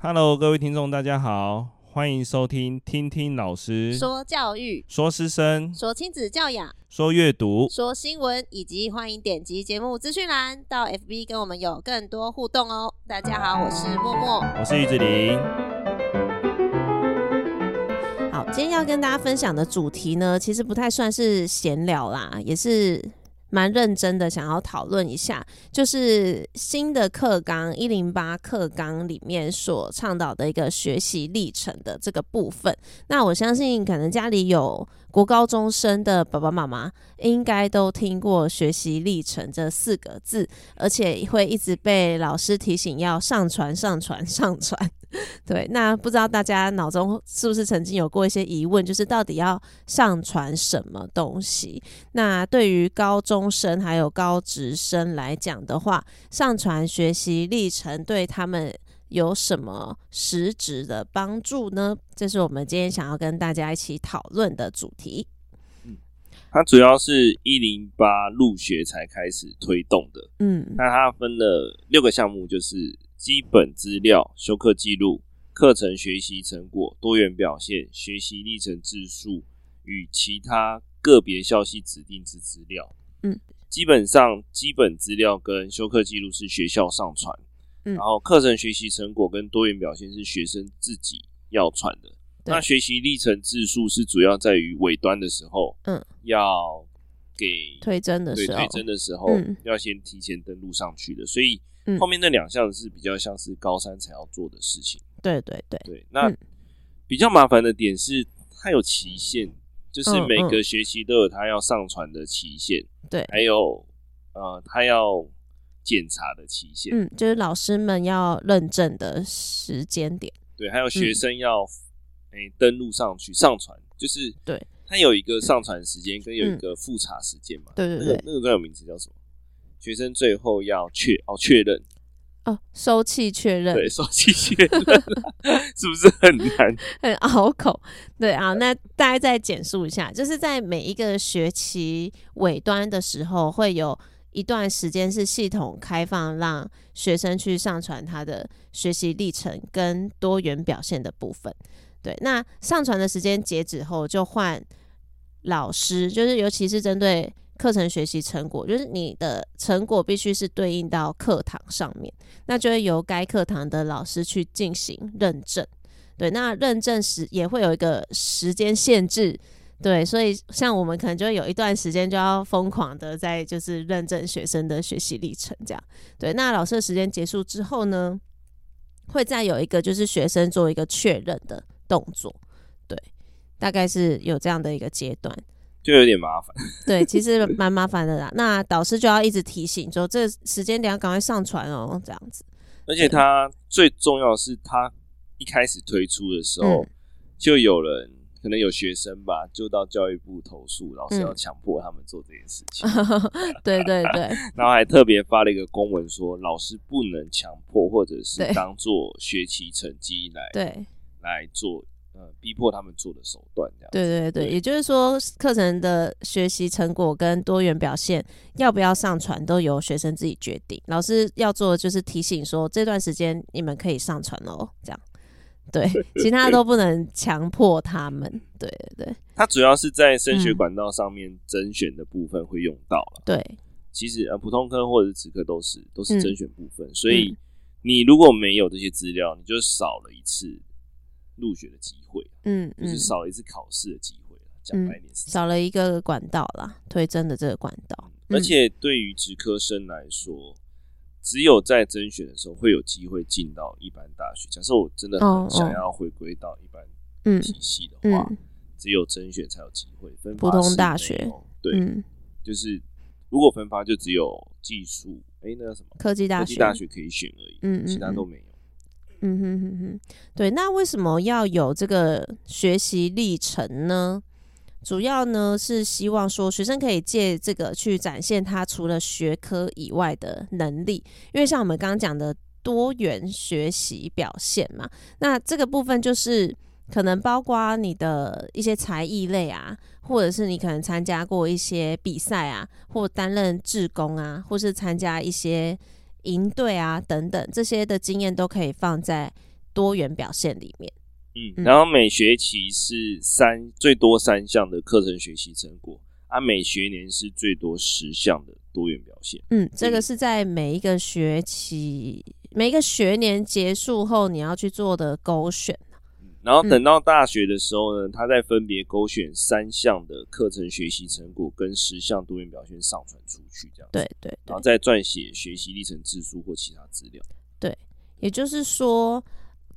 Hello，各位听众，大家好，欢迎收听听听老师说教育、说师生、说亲子教养、说阅读、说新闻，以及欢迎点击节目资讯栏到 FB 跟我们有更多互动哦。大家好，我是默默，我是玉子玲。好，今天要跟大家分享的主题呢，其实不太算是闲聊啦，也是。蛮认真的，想要讨论一下，就是新的课纲一零八课纲里面所倡导的一个学习历程的这个部分。那我相信，可能家里有国高中生的爸爸妈妈，应该都听过“学习历程”这四个字，而且会一直被老师提醒要上传、上传、上传。对，那不知道大家脑中是不是曾经有过一些疑问，就是到底要上传什么东西？那对于高中生还有高职生来讲的话，上传学习历程对他们有什么实质的帮助呢？这是我们今天想要跟大家一起讨论的主题。嗯，它主要是一零八入学才开始推动的。嗯，那它分了六个项目，就是。基本资料、修课记录、课程学习成果、多元表现、学习历程自述与其他个别校系指定之资料。嗯，基本上基本资料跟修课记录是学校上传，嗯，然后课程学习成果跟多元表现是学生自己要传的。那学习历程字数是主要在于尾端的时候，嗯，要给推甄的时候，推甄的时候要先提前登录上去的，所以。后面那两项是比较像是高三才要做的事情。对对对对，那比较麻烦的点是它有期限，就是每个学期都有它要上传的期限。对，还有呃，它要检查的期限。嗯，就是老师们要认证的时间点。对，还有学生要诶登录上去上传，就是对，它有一个上传时间跟有一个复查时间嘛。对对对，那个专有名词叫什么？学生最后要确哦确认哦收气确认对 收气确认 是不是很难 很拗口对啊，那大家再简述一下，就是在每一个学期尾端的时候，会有一段时间是系统开放，让学生去上传他的学习历程跟多元表现的部分。对，那上传的时间截止后，就换老师，就是尤其是针对。课程学习成果就是你的成果必须是对应到课堂上面，那就会由该课堂的老师去进行认证。对，那认证时也会有一个时间限制。对，所以像我们可能就会有一段时间就要疯狂的在就是认证学生的学习历程这样。对，那老师的时间结束之后呢，会再有一个就是学生做一个确认的动作。对，大概是有这样的一个阶段。就有点麻烦，对，其实蛮麻烦的啦。那导师就要一直提醒说，这时间点要赶快上传哦，这样子。而且他最重要的是，他一开始推出的时候，嗯、就有人可能有学生吧，就到教育部投诉，老师要强迫他们做这件事情。嗯、对对对，然后还特别发了一个公文说，老师不能强迫，或者是当做学习成绩来对来做。逼迫他们做的手段，这样。对对对，对也就是说，课程的学习成果跟多元表现要不要上传，都由学生自己决定。老师要做的就是提醒说，这段时间你们可以上传哦，这样。对，其他都不能强迫他们。对对对。它主要是在升学管道上面甄选的部分会用到了。对，其实呃，普通科或者是职科都是都是甄选部分，嗯、所以你如果没有这些资料，你就少了一次。入学的机会，嗯，嗯，就是少了一次考试的机会，讲白点，少了一个管道啦，推甄的这个管道。嗯、而且对于职科生来说，只有在甄选的时候会有机会进到一般大学。假设我真的很想要回归到一般体系的话，嗯嗯、只有甄选才有机会。分发普通大学，对，嗯、就是如果分发就只有技术，哎、欸，那个什么科技大学，科技大学可以选而已，嗯，其他都没有。嗯哼哼哼，对，那为什么要有这个学习历程呢？主要呢是希望说学生可以借这个去展现他除了学科以外的能力，因为像我们刚刚讲的多元学习表现嘛，那这个部分就是可能包括你的一些才艺类啊，或者是你可能参加过一些比赛啊，或担任志工啊，或是参加一些。营队啊，等等这些的经验都可以放在多元表现里面。嗯，然后每学期是三最多三项的课程学习成果，啊，每学年是最多十项的多元表现。嗯，这个是在每一个学期、每一个学年结束后你要去做的勾选。然后等到大学的时候呢，他再分别勾选三项的课程学习成果跟十项多元表现上传出去，这样子。对对，对。然后再撰写学习历程自述或其他资料。对，也就是说。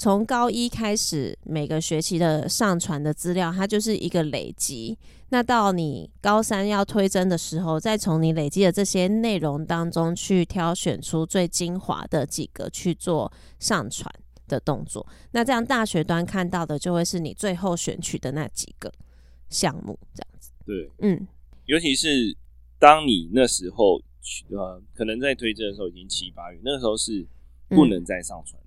从高一开始，每个学期的上传的资料，它就是一个累积。那到你高三要推甄的时候，再从你累积的这些内容当中去挑选出最精华的几个去做上传的动作。那这样大学端看到的就会是你最后选取的那几个项目，这样子。对，嗯，尤其是当你那时候，呃，可能在推甄的时候已经七八月，那个时候是不能再上传。嗯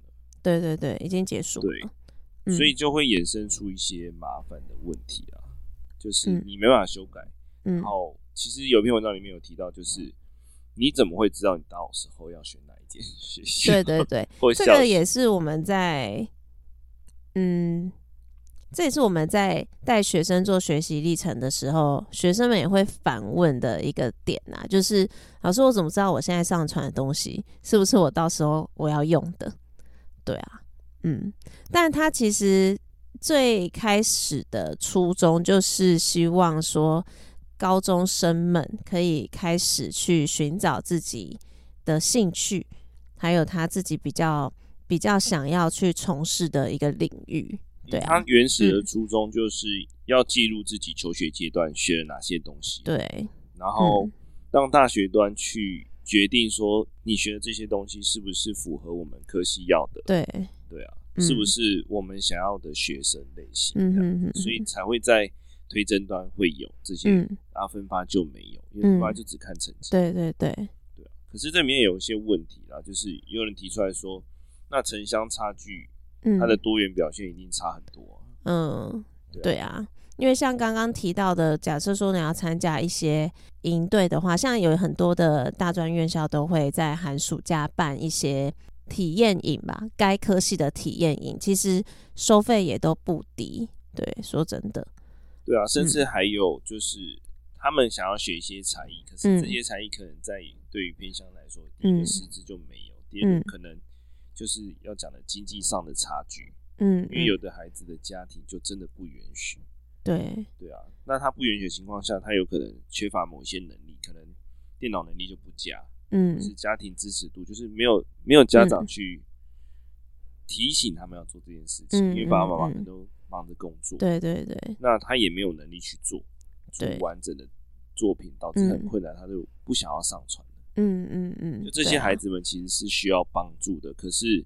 对对对，已经结束了。对，嗯、所以就会衍生出一些麻烦的问题啊，就是你没办法修改。嗯、然后，其实有篇文章里面有提到，就是你怎么会知道你到时候要选哪一间学校？对对对，这个也是我们在，嗯，这也是我们在带学生做学习历程的时候，学生们也会反问的一个点啊，就是老师，我怎么知道我现在上传的东西是不是我到时候我要用的？对啊，嗯，但他其实最开始的初衷就是希望说，高中生们可以开始去寻找自己的兴趣，还有他自己比较比较想要去从事的一个领域。对啊，他原始的初衷就是要记录自己求学阶段学了哪些东西，对，然后让大学端去。决定说你学的这些东西是不是符合我们科系要的？对对啊，嗯、是不是我们想要的学生类型？嗯嗯嗯，所以才会在推甄端会有这些，嗯、然后分发就没有，因为分发就只看成绩。对对对对啊，可是这里面有一些问题啦，就是有人提出来说，那城乡差距，它的多元表现一定差很多。嗯，对啊。因为像刚刚提到的，假设说你要参加一些营队的话，像有很多的大专院校都会在寒暑假办一些体验营吧，该科系的体验营，其实收费也都不低。对，说真的，对啊，甚至还有就是他们想要学一些才艺，可是这些才艺可能在对于偏乡来说，第一个师资就没有，第二个可能就是要讲的经济上的差距，嗯，因为有的孩子的家庭就真的不允许。对。对啊，那他不允许的情况下，他有可能缺乏某些能力，可能电脑能力就不佳，嗯，是家庭支持度，就是没有没有家长去提醒他们要做这件事情，嗯、因为爸爸妈妈们都忙着工作，对对对，那他也没有能力去做做完整的作品，导致很困难，他就不想要上传，嗯嗯嗯，就这些孩子们其实是需要帮助的，可是。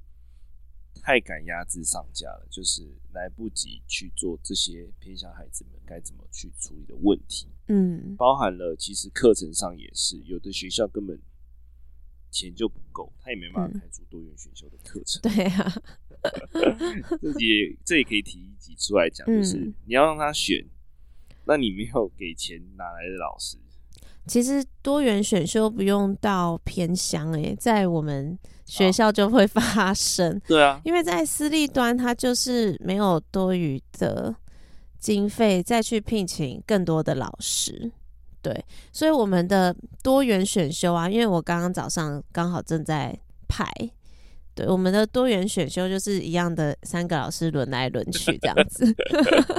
太赶鸭子上架了，就是来不及去做这些偏向孩子们该怎么去处理的问题。嗯，包含了其实课程上也是，有的学校根本钱就不够，他也没办法开出多元选修的课程。对啊，这也这也可以提一集出来讲，就是你要让他选，那你没有给钱哪来的老师？其实多元选修不用到偏乡诶，在我们学校就会发生。哦。对啊，因为在私立端，它就是没有多余的经费再去聘请更多的老师。对，所以我们的多元选修啊，因为我刚刚早上刚好正在排，对，我们的多元选修就是一样的，三个老师轮来轮去这样子。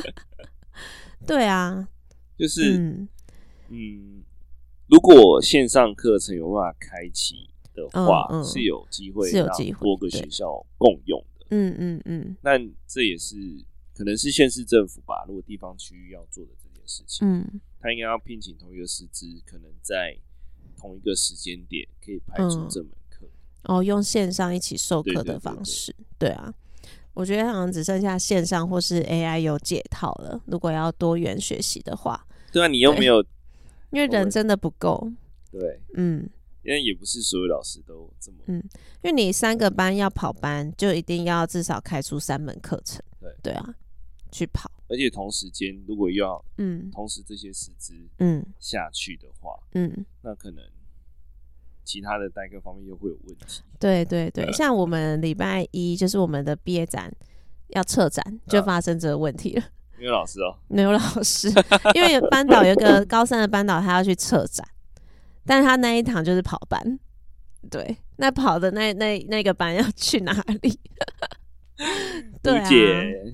对啊，就是嗯。嗯如果线上课程有办法开启的话，嗯嗯、是有机会让多个学校共用的。嗯嗯嗯。但这也是可能是县市政府吧，如果地方区域要做的这件事情，嗯，他应该要聘请同一个师资，可能在同一个时间点可以排出这门课、嗯。哦，用线上一起授课的方式，对啊。我觉得好像只剩下线上或是 AI 有解套了。如果要多元学习的话，对啊，你又没有。因为人真的不够，对，嗯，因为也不是所有老师都这么，嗯，因为你三个班要跑班，就一定要至少开出三门课程，对，对啊，去跑，而且同时间如果要，嗯，同时这些师资，嗯，下去的话，嗯，那可能其他的代课方面又会有问题。对对对，像我们礼拜一就是我们的毕业展要撤展，就发生这个问题了。没有老师哦，没有老师，因为班导有个高三的班导，他要去策展，但是他那一堂就是跑班，对，那跑的那那那个班要去哪里？对啊，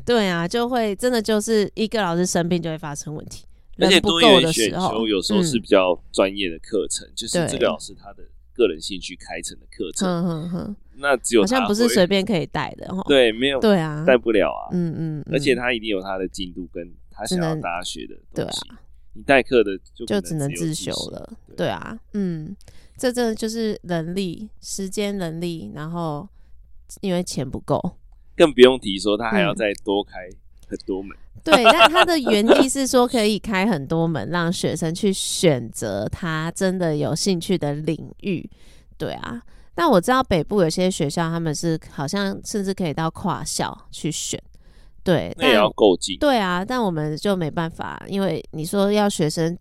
对啊，就会真的就是一个老师生病就会发生问题，而且多元选修有时候是比较专业的课程，嗯，就是这个老师他的个人兴趣开成的课程，嗯。那只有好像不是随便可以带的哈，对，没有，对啊，带不了啊，嗯嗯，而且他一定有他的进度跟他想要大家学的东西，对啊，你代课的就就只能自修了，对。啊，嗯，这真的就是人力、时间、能力，然后因为钱不够，更不用提说他还要再多开很多门，对，但他的原意是说可以开很多门，让学生去选择他真的有兴趣的领域，对啊。但我知道北部有些学校，他们是好像甚至可以到跨校去选，对，那也要够近。对啊，但我们就没办法，因为你说要学生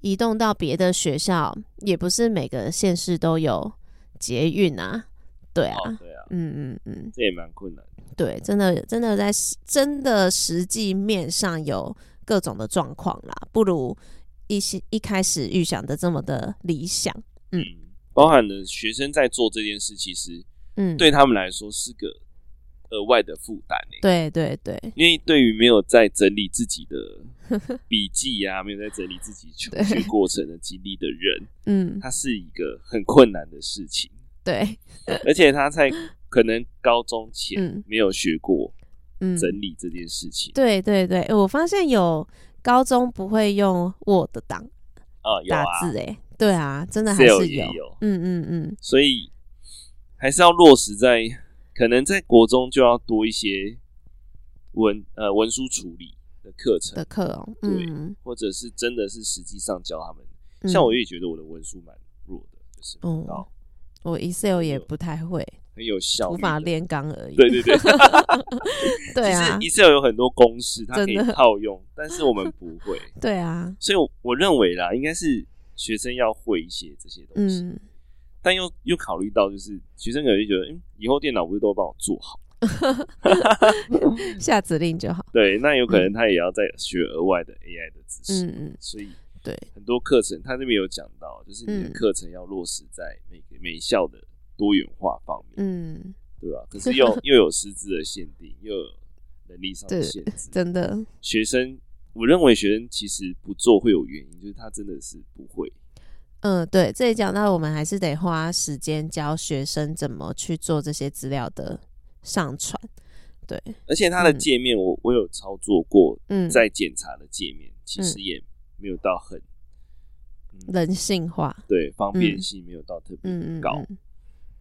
移动到别的学校，也不是每个县市都有捷运啊，对啊，哦、对啊，嗯嗯嗯，这也蛮困难。对，真的真的在真的实际面上有各种的状况啦，不如一些一开始预想的这么的理想，嗯。嗯包含了学生在做这件事，其实，嗯，对他们来说是个额外的负担。对对对，因为对于没有在整理自己的 笔记啊，没有在整理自己求学过程的经历的人，嗯，他是一个很困难的事情。对，而且他在可能高中前没有学过整理这件事情。嗯、对对。对，我发现有高中不会用 Word 档啊，打字哎。对啊，真的还是有，有嗯嗯嗯，所以还是要落实在，可能在国中就要多一些文呃文书处理的课程。的课哦，对，嗯、或者是真的是实际上教他们。嗯、像我也觉得我的文书蛮弱的，就是嗯，我 Excel 也不太会，很有效，无法炼钢而已。对对对，对 啊，Excel 有很多公式，它可以套用，但是我们不会。对啊，所以我，我认为啦，应该是。学生要会一些这些东西，嗯、但又又考虑到，就是学生可能就觉得，嗯，以后电脑不是都帮我做好，下指令就好。对，那有可能他也要再学额外的 AI 的知识。嗯嗯，所以对。很多课程，他这边有讲到，就是你的课程要落实在每个每校的多元化方面，嗯，对吧？可是又 又有师资的限定，又有能力上的限制，真的。学生。我认为学生其实不做会有原因，就是他真的是不会。嗯，对，这里讲到我们还是得花时间教学生怎么去做这些资料的上传。对，而且它的界面我，我、嗯、我有操作过，嗯，在检查的界面其实也没有到很、嗯、人性化，对，方便性没有到特别高，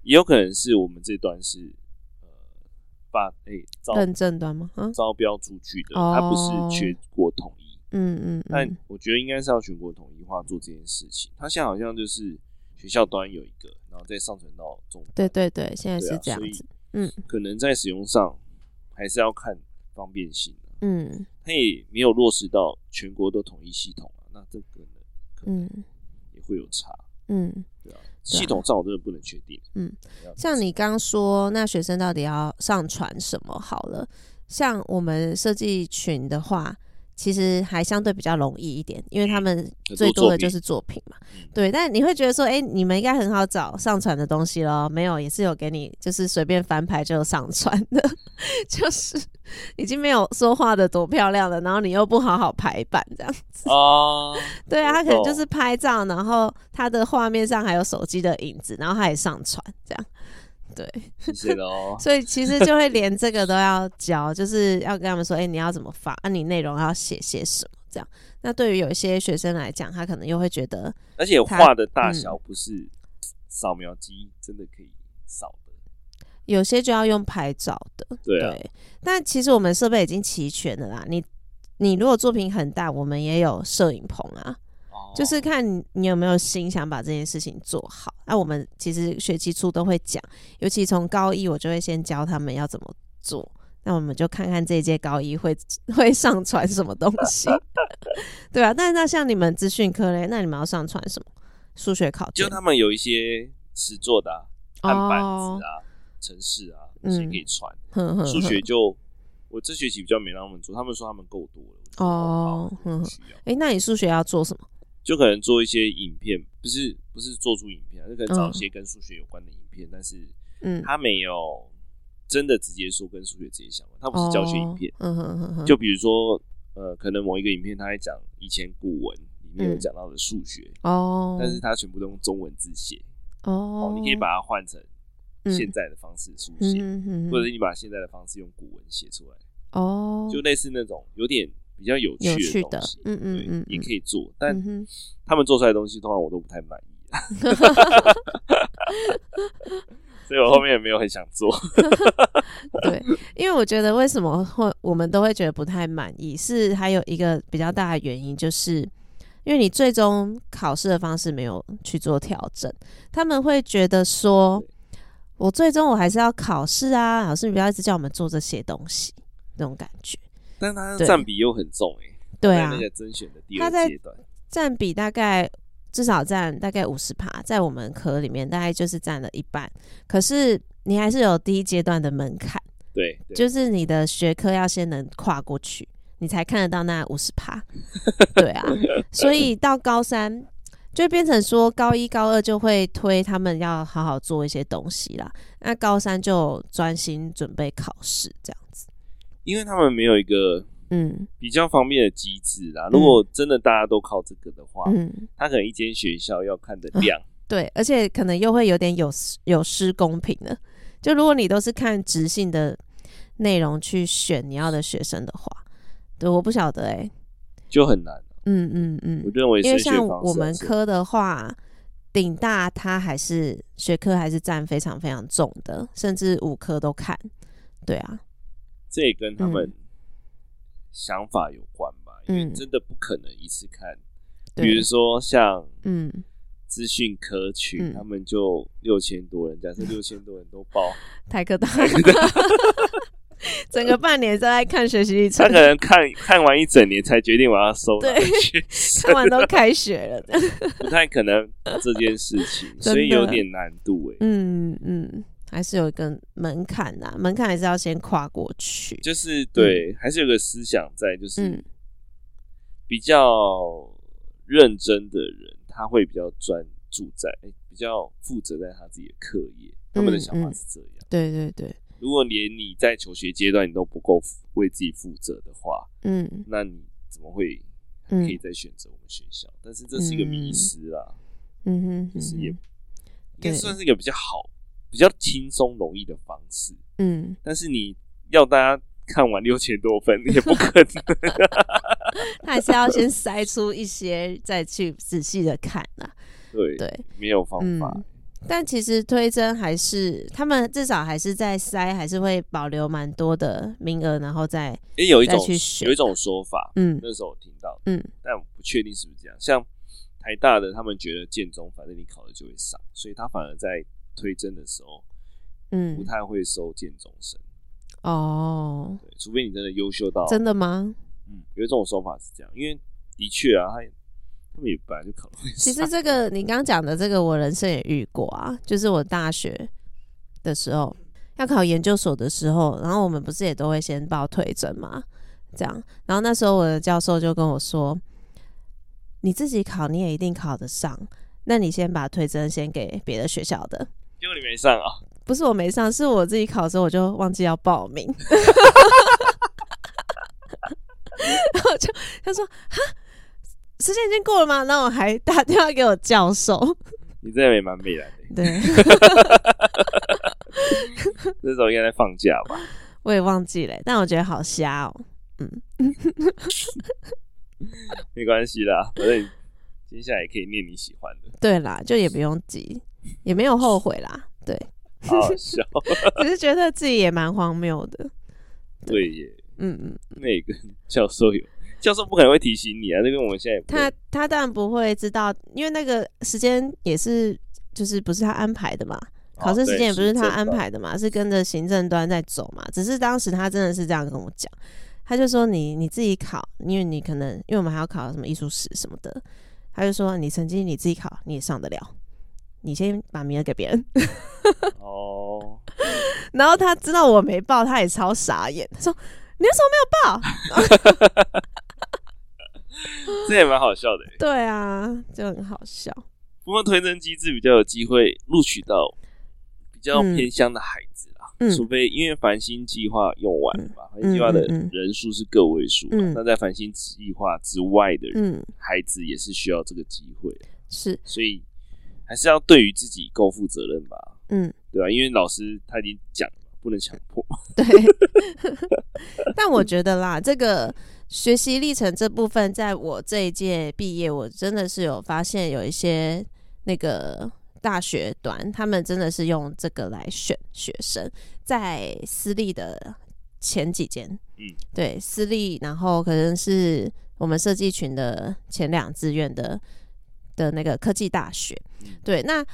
也有可能是我们这段是。把诶、欸、认证端吗？啊，招标出去的，它不是全国统一。嗯嗯，嗯，但我觉得应该是要全国统一化做这件事情。它现在好像就是学校端有一个，然后再上传到中。对对对，现在是这样子。嗯，可能在使用上还是要看方便性。嗯，它也没有落实到全国都统一系统啊，那这个呢，嗯，也会有差。嗯，对啊。系统上我真的不能确定。嗯，像你刚说，那学生到底要上传什么？好了，像我们设计群的话。其实还相对比较容易一点，因为他们最多的就是作品嘛。对，但你会觉得说，哎、欸，你们应该很好找上传的东西咯？没有，也是有给你，就是随便翻牌就上传的，就是已经没有说画的多漂亮了，然后你又不好好排版这样子。哦，对啊，他可能就是拍照，然后他的画面上还有手机的影子，然后他也上传这样。对，谢谢哦。所以其实就会连这个都要教，就是要跟他们说，哎、欸，你要怎么发？啊，你内容要写些什么？这样。那对于有一些学生来讲，他可能又会觉得，而且画的大小不是扫描机真的可以扫的、嗯，有些就要用拍照的。对、啊、对。但其实我们设备已经齐全了啦。你你如果作品很大，我们也有摄影棚啊。就是看你有没有心想把这件事情做好。那、啊、我们其实学期初都会讲，尤其从高一我就会先教他们要怎么做。那我们就看看这一届高一会 会上传什么东西，对啊，但是那像你们资讯科嘞，那你们要上传什么？数学考卷？就他们有一些实作的、啊，看板子啊、程式啊那些可以传。数、嗯、学就我这学期比较没让他们做，他们说他们够多了。哦，嗯，哎、欸，那你数学要做什么？就可能做一些影片，不是不是做出影片，就可能找一些跟数学有关的影片，嗯、但是嗯，他没有真的直接说跟数学直接相关，他不是教学影片。嗯哼哼哼。就比如说，呃，可能某一个影片他在讲以前古文里面有讲到的数学哦，但是他全部都用中文字写哦，你可以把它换成现在的方式书写，或者是你把现在的方式用古文写出来哦，就类似那种有点。比较有趣的东西，嗯嗯嗯，也可以做，但他们做出来的东西，通常我都不太满意，所以我后面也没有很想做。对，因为我觉得为什么会我们都会觉得不太满意，是还有一个比较大的原因，就是因为你最终考试的方式没有去做调整，他们会觉得说，我最终我还是要考试啊，老师你不要一直叫我们做这些东西，那种感觉。但它占比又很重哎、欸，对啊，那个甄选的第二阶段，占比大概至少占大概五十趴，在我们科里面大概就是占了一半。可是你还是有第一阶段的门槛，对，就是你的学科要先能跨过去，你才看得到那五十趴。对啊，所以到高三就变成说，高一高二就会推他们要好好做一些东西啦，那高三就专心准备考试这样子。因为他们没有一个嗯比较方便的机制啦、嗯。如果真的大家都靠这个的话，嗯，他可能一间学校要看的量、啊，对，而且可能又会有点有有失公平的。就如果你都是看直性的内容去选你要的学生的话，对，我不晓得哎、欸，就很难。嗯嗯嗯，我认为因为像我们科的话，顶大它还是学科还是占非常非常重的，甚至五科都看。对啊。这也跟他们想法有关吧，嗯、因为真的不可能一次看。嗯、比如说像嗯，资讯科群、嗯，他们就六千多人，假设 六千多人都报。台科大，整个半年都在看学习历程，他可能看看完一整年才决定我要收。对，看完都开学了，不太可能这件事情，所以有点难度哎。嗯嗯。还是有一个门槛呐，门槛还是要先跨过去。就是对、嗯，还是有个思想在，就是比较认真的人，他会比较专注在，欸、比较负责在他自己的课业。他们的想法是这样。嗯嗯、对对对。如果连你在求学阶段你都不够为自己负责的话，嗯，那你怎么会可以再选择我们学校、嗯？但是这是一个迷失啊。嗯哼，就是也也算是一个比较好。比较轻松容易的方式，嗯，但是你要大家看完六千多分也不可能，他 还是要先筛出一些，再去仔细的看呐。对对，没有方法、嗯。但其实推甄还是他们至少还是在筛，还是会保留蛮多的名额，然后再也有一种有一种说法，嗯，那时候我听到，嗯，但我不确定是不是这样。像台大的，他们觉得建中反正你考了就会上，所以他反而在。推甄的时候，嗯，不太会收建中生哦，对，除非你真的优秀到真的吗？嗯，有一种说法是这样，因为的确啊，他他们也本来就考了。其实这个你刚刚讲的这个，我人生也遇过啊，就是我大学的时候要考研究所的时候，然后我们不是也都会先报推甄嘛，这样，然后那时候我的教授就跟我说，你自己考你也一定考得上，那你先把推甄先给别的学校的。因为你没上啊？不是我没上，是我自己考的时候我就忘记要报名，然后就他说：“哈，时间已经过了吗？”然后我还打电话给我教授。你这也蛮美的。对，那时候应该在放假吧？我也忘记了，但我觉得好瞎哦。嗯，没关系啦，反正接下来也可以念你喜欢的。对啦，就也不用急。也没有后悔啦，对，好好 笑，只是觉得自己也蛮荒谬的。对，耶，嗯嗯，那个教授有教授不可能会提醒你啊，那个我们现在他他当然不会知道，因为那个时间也是就是不是他安排的嘛，哦、考试时间也不是他安排的嘛，是跟着行政端在走嘛。只是当时他真的是这样跟我讲，他就说你你自己考，因为你可能因为我们还要考什么艺术史什么的，他就说你成绩你自己考你也上得了。你先把名额给别人。哦，然后他知道我没报，他也超傻眼，他说你为什么没有报？这也蛮好笑的。对啊，就很好笑。不过推甄机制比较有机会录取到比较偏乡的孩子啊，嗯、除非因为繁星计划用完了嘛，繁星计划的人数是个位数，嗯、那在繁星计划之外的人孩子也是需要这个机会，是，所以还是要对于自己够负责任吧，嗯，对吧、啊？因为老师他已经讲了，不能强迫，对。但我觉得啦，这个学习历程这部分，在我这一届毕业，我真的是有发现有一些。那个大学端，他们真的是用这个来选学生，在私立的前几间，嗯，对，私立，然后可能是我们设计群的前两志愿的的那个科技大学，对，那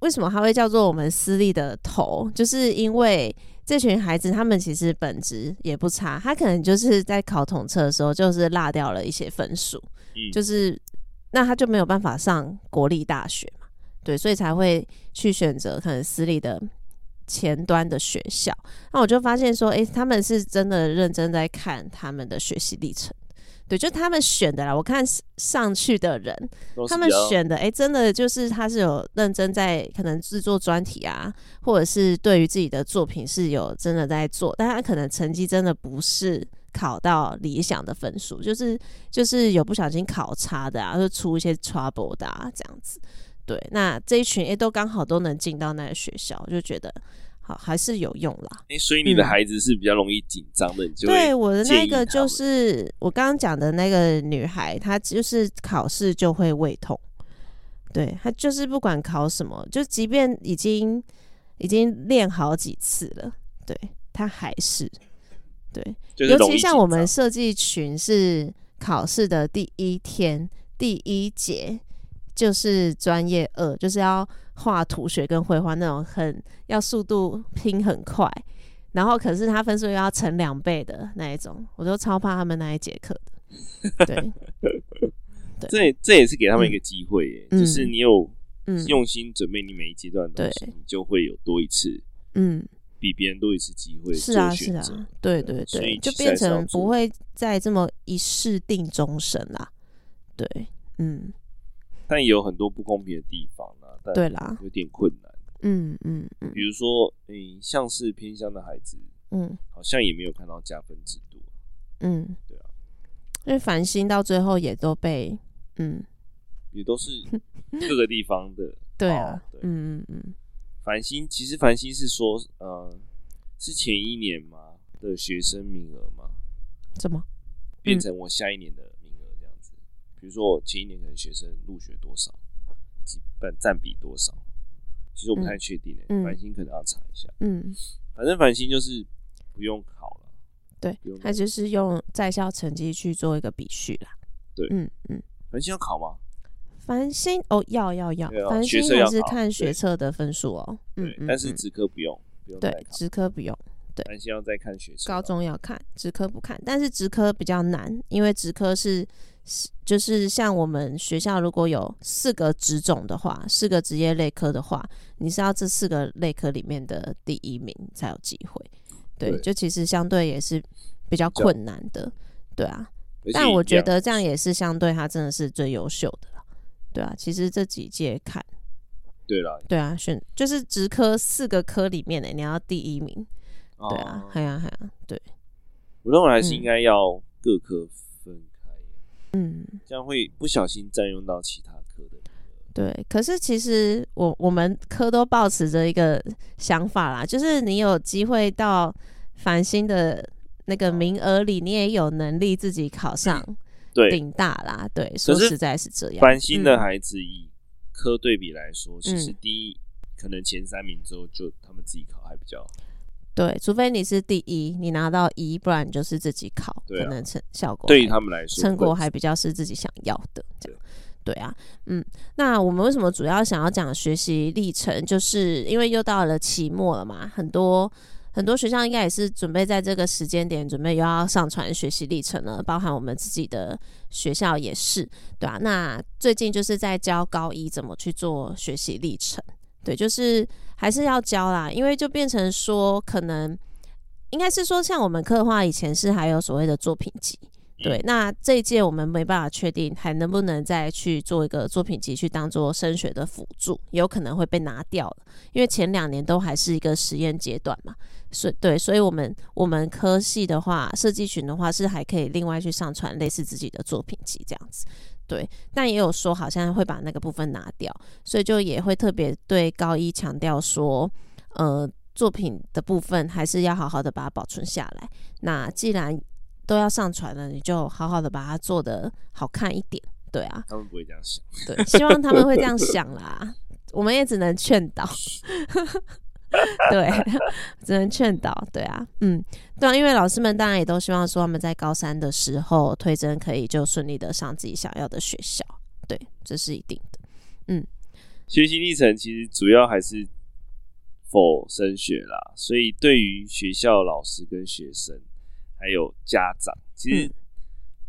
为什么他会叫做我们私立的头？就是因为这群孩子他们其实本质也不差，他可能就是在考统测的时候就是落掉了一些分数，嗯，就是。那他就没有办法上国立大学嘛？对，所以才会去选择可能私立的前端的学校。那我就发现说，诶、欸，他们是真的认真在看他们的学习历程。对，就他们选的啦。我看上去的人，他们选的，诶、欸，真的就是他是有认真在可能制作专题啊，或者是对于自己的作品是有真的在做，但他可能成绩真的不是。考到理想的分数，就是就是有不小心考差的啊，就出一些 trouble 的啊，这样子。对，那这一群诶、欸、都刚好都能进到那个学校，就觉得好还是有用啦。哎、欸，所以你的孩子是比较容易紧张的，嗯、你就对我的那个就是我刚刚讲的那个女孩，她就是考试就会胃痛。对，她就是不管考什么，就即便已经已经练好几次了，对她还是。对，尤其像我们设计群是考试的第一天第一节，就是专业二，就是要画图学跟绘画那种很要速度拼很快，然后可是他分数又要乘两倍的那一种，我都超怕他们那一节课的。对，这这也是给他们一个机会耶，嗯、就是你有用心准备你每一阶段的东西，嗯、你就会有多一次。嗯。比别人多一次机会，是啊，是啊，对对对，就变成不会再这么一试定终身啦。对，嗯，但也有很多不公平的地方啦，对啦，有点困难。嗯嗯嗯，比如说，诶，像是偏乡的孩子，嗯，好像也没有看到加分制度。嗯，对啊，因为繁星到最后也都被，嗯，也都是各个地方的，对啊，嗯嗯嗯。繁星其实繁星是说，呃，是前一年吗的学生名额吗？怎么变成我下一年的名额这样子？嗯、比如说我前一年可能学生入学多少，基本占比多少？其实我不太确定诶、欸，繁、嗯、星可能要查一下。嗯，反正繁星就是不用考了，对，他就是用在校成绩去做一个比序啦。对，嗯嗯，繁星要考吗？繁星哦，要要要，繁星还是看学测的分数哦。嗯，但是职科不用，不用对，职科不用。对，繁星要再看学测。高中要看，职科不看。但是职科比较难，因为职科是是就是像我们学校如果有四个职种的话，四个职业类科的话，你是要这四个类科里面的第一名才有机会。对，就其实相对也是比较困难的，对啊。但我觉得这样也是相对他真的是最优秀的。对啊，其实这几届看，对啦，对啊，选就是职科四个科里面的你要第一名，对啊，还呀还呀，对，我认为还是应该要各科嗯，这样会不小心占用到其他科的。对，可是其实我我们科都抱持着一个想法啦，就是你有机会到繁星的那个名额里，你也有能力自己考上。对，顶大啦，对，说实在是这样。繁星的孩子以科对比来说，嗯、其实第一可能前三名之后就他们自己考还比较好。对，除非你是第一，你拿到一，不然你就是自己考，啊、可能成效果对于他们来说，成果还比较是自己想要的。这样，对，对啊，嗯，那我们为什么主要想要讲学习历程？就是因为又到了期末了嘛，很多很多学校应该也是准备在这个时间点准备又要上传学习历程了，包含我们自己的学校也是，对啊。那最近就是在教高一怎么去做学习历程，对，就是还是要教啦，因为就变成说，可能应该是说，像我们刻画，以前是还有所谓的作品集。对，那这一届我们没办法确定还能不能再去做一个作品集去当做升学的辅助，有可能会被拿掉，因为前两年都还是一个实验阶段嘛。所以对，所以我们我们科系的话，设计群的话是还可以另外去上传类似自己的作品集这样子。对，但也有说好像会把那个部分拿掉，所以就也会特别对高一强调说，呃，作品的部分还是要好好的把它保存下来。那既然都要上传了，你就好好的把它做的好看一点，对啊。他们不会这样想，对，希望他们会这样想啦。我们也只能劝导，对，只能劝导，对啊，嗯，对啊，因为老师们当然也都希望说他们在高三的时候推甄可以就顺利的上自己想要的学校，对，这是一定的。嗯，学习历程其实主要还是 for 升学啦，所以对于学校老师跟学生。还有家长，其实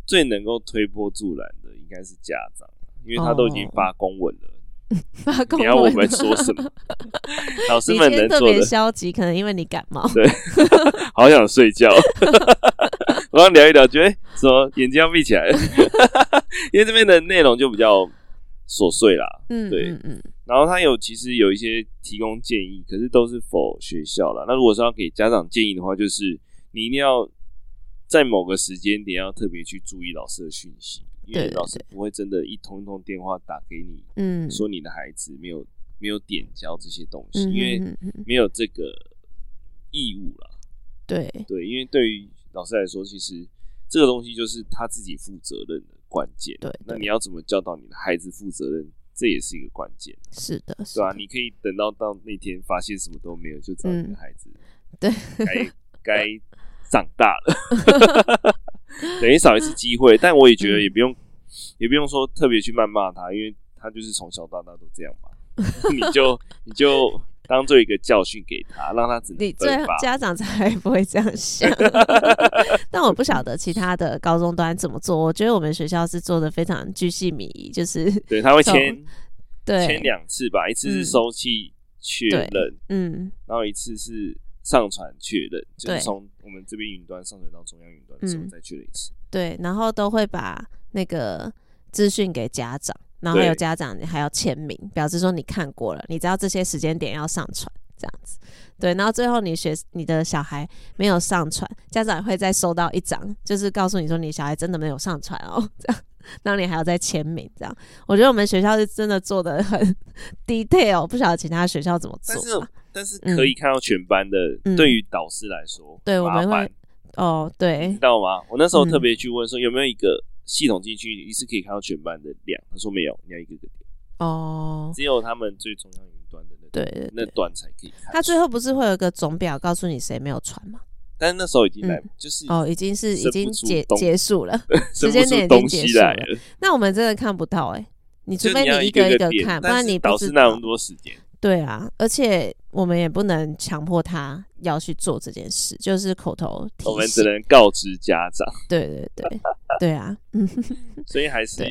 最能够推波助澜的应该是家长，因为他都已经发公文了。发公文，你要我们说什么？老师们能做别消极，可能因为你感冒。对，好想睡觉。我刚聊一聊，觉得说眼睛要闭起来，因为这边的内容就比较琐碎啦。嗯，对，嗯嗯。然后他有其实有一些提供建议，可是都是 for 学校啦。那如果是要给家长建议的话，就是你一定要。在某个时间点要特别去注意老师的讯息，因为老师不会真的一通一通电话打给你，嗯，说你的孩子没有没有点交这些东西，因为没有这个义务了。对对，因为对于老师来说，其实这个东西就是他自己负责任的关键。对，那你要怎么教导你的孩子负责任，这也是一个关键。是的，是吧？你可以等到到那天发现什么都没有，就找你的孩子，对，该该。长大了，等于少一次机会，但我也觉得也不用，嗯、也不用说特别去谩骂他，因为他就是从小到大都这样嘛。你就你就当做一个教训给他，让他只能分。你这样家长才不会这样想。但我不晓得其他的高中端怎么做，我觉得我们学校是做的非常巨细靡遗，就是对他会签对签两次吧，一次是收气确认，嗯，然后一次是。上传确认，就是从我们这边云端上传到中央云端的时候再确认一次。对，然后都会把那个资讯给家长，然后还有家长你还要签名，表示说你看过了，你知道这些时间点要上传这样子。对，然后最后你学你的小孩没有上传，家长会再收到一张，就是告诉你说你小孩真的没有上传哦，这样，然后你还要再签名这样。我觉得我们学校是真的做的很 detail，不晓得其他学校怎么做。但是可以看到全班的，对于导师来说，对我们会哦，对，你知道吗？我那时候特别去问说，有没有一个系统进去，一次可以看到全班的量？他说没有，你要一个个点哦，只有他们最中央云端的那对那段才可以看。他最后不是会有一个总表，告诉你谁没有传吗？但是那时候已经来，就是哦，已经是已经结结束了，时间点已经结束了。那我们真的看不到哎，你除非你一个一个看，不然你导师那么多时间？对啊，而且我们也不能强迫他要去做这件事，就是口头。我们只能告知家长。对 对对，对 啊，所以还是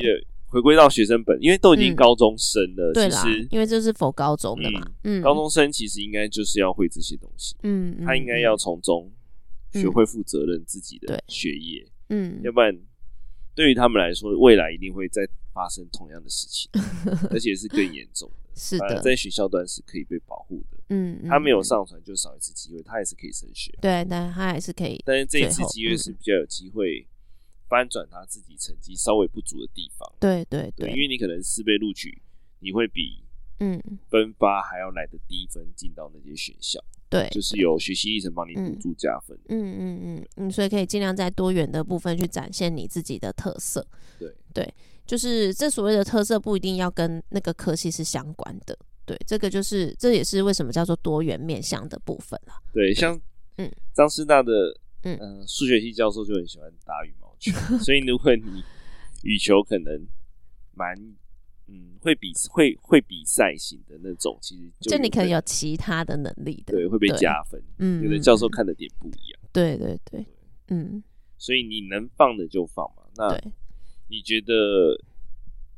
回归到学生本，因为都已经高中生了，对啦，因为这是否高中的嘛，嗯，高中生其实应该就是要会这些东西，嗯，他应该要从中学会负责任自己的学业，嗯，要不然对于他们来说，未来一定会再发生同样的事情，而且是更严重的。是的，在学校端是可以被保护的。嗯，他没有上传就少一次机会，他还是可以升学。对，但他还是可以。但是这一次机会是比较有机会翻转他自己成绩稍微不足的地方。对对对，因为你可能是被录取，你会比嗯分发还要来的低分进到那些学校。对，就是有学习历程帮你补助加分。嗯嗯嗯嗯，所以可以尽量在多元的部分去展现你自己的特色。对对。就是这所谓的特色不一定要跟那个科系是相关的，对，这个就是这也是为什么叫做多元面向的部分了。对，像嗯，张师大的嗯数学系教授就很喜欢打羽毛球，所以如果你羽球可能蛮嗯，会比会会比赛型的那种，其实就，就你可能有其他的能力的，对，会被加分。嗯，有的教授看的点不一样。对对对，嗯，所以你能放的就放嘛。那你觉得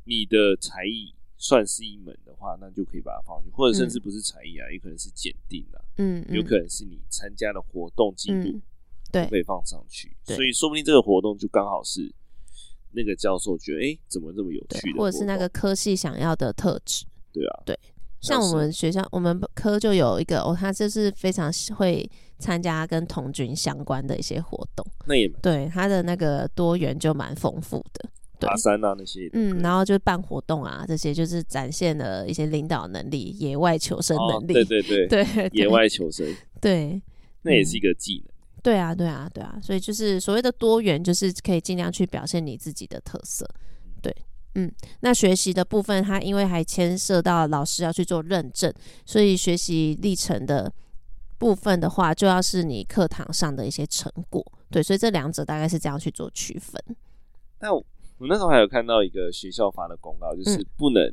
你的才艺算是一门的话，那就可以把它放进去，或者甚至不是才艺啊，也可能是检定啊，嗯，有可能是你参加的活动记录，对，可以放上去。所以说不定这个活动就刚好是。那个教授觉得，哎、欸，怎么这么有趣的？或者是那个科系想要的特质？对啊，对。像我们学校，我们科就有一个哦，他就是非常会参加跟童军相关的一些活动。那也对他的那个多元就蛮丰富的。爬山啊那些，嗯，然后就办活动啊，这些就是展现了一些领导能力、野外求生能力。对对对，对，野外求生，对，那也是一个技能。对啊，对啊，对啊，所以就是所谓的多元，就是可以尽量去表现你自己的特色。对，嗯，那学习的部分，它因为还牵涉到老师要去做认证，所以学习历程的部分的话，就要是你课堂上的一些成果。对，所以这两者大概是这样去做区分。但我，我那时候还有看到一个学校发的公告，就是不能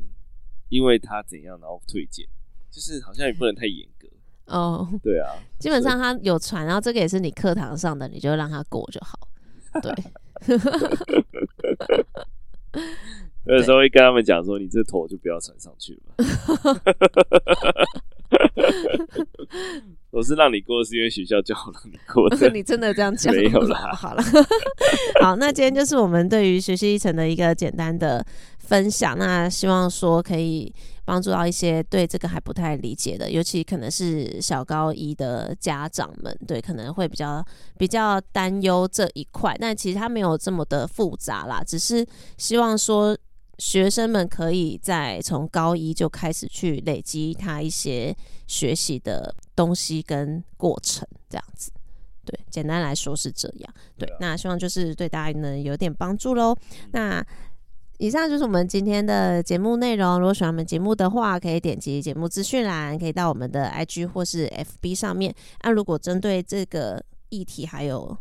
因为他怎样然后退件，就是好像也不能太严格。哦，对啊，基本上他有传，然后这个也是你课堂上的，你就让他过就好。对，有时候会跟他们讲说，你这头就不要传上去了。我是让你过，是因为学校叫我让你过的。你真的这样讲？没有啦。好了，好，那今天就是我们对于学习历程的一个简单的分享。那希望说可以帮助到一些对这个还不太理解的，尤其可能是小高一的家长们，对，可能会比较比较担忧这一块。但其实它没有这么的复杂啦，只是希望说。学生们可以在从高一就开始去累积他一些学习的东西跟过程，这样子。对，简单来说是这样。对，那希望就是对大家能有点帮助喽。那以上就是我们今天的节目内容。如果喜欢我们节目的话，可以点击节目资讯栏，可以到我们的 IG 或是 FB 上面。那、如果针对这个议题还有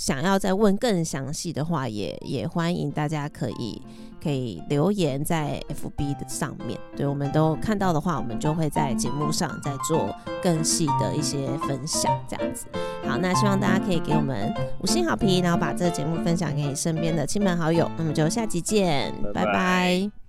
想要再问更详细的话，也也欢迎大家可以。可以留言在 FB 的上面，对，我们都看到的话，我们就会在节目上再做更细的一些分享，这样子。好，那希望大家可以给我们五星好评，然后把这个节目分享给你身边的亲朋好友。那么就下集见，拜拜。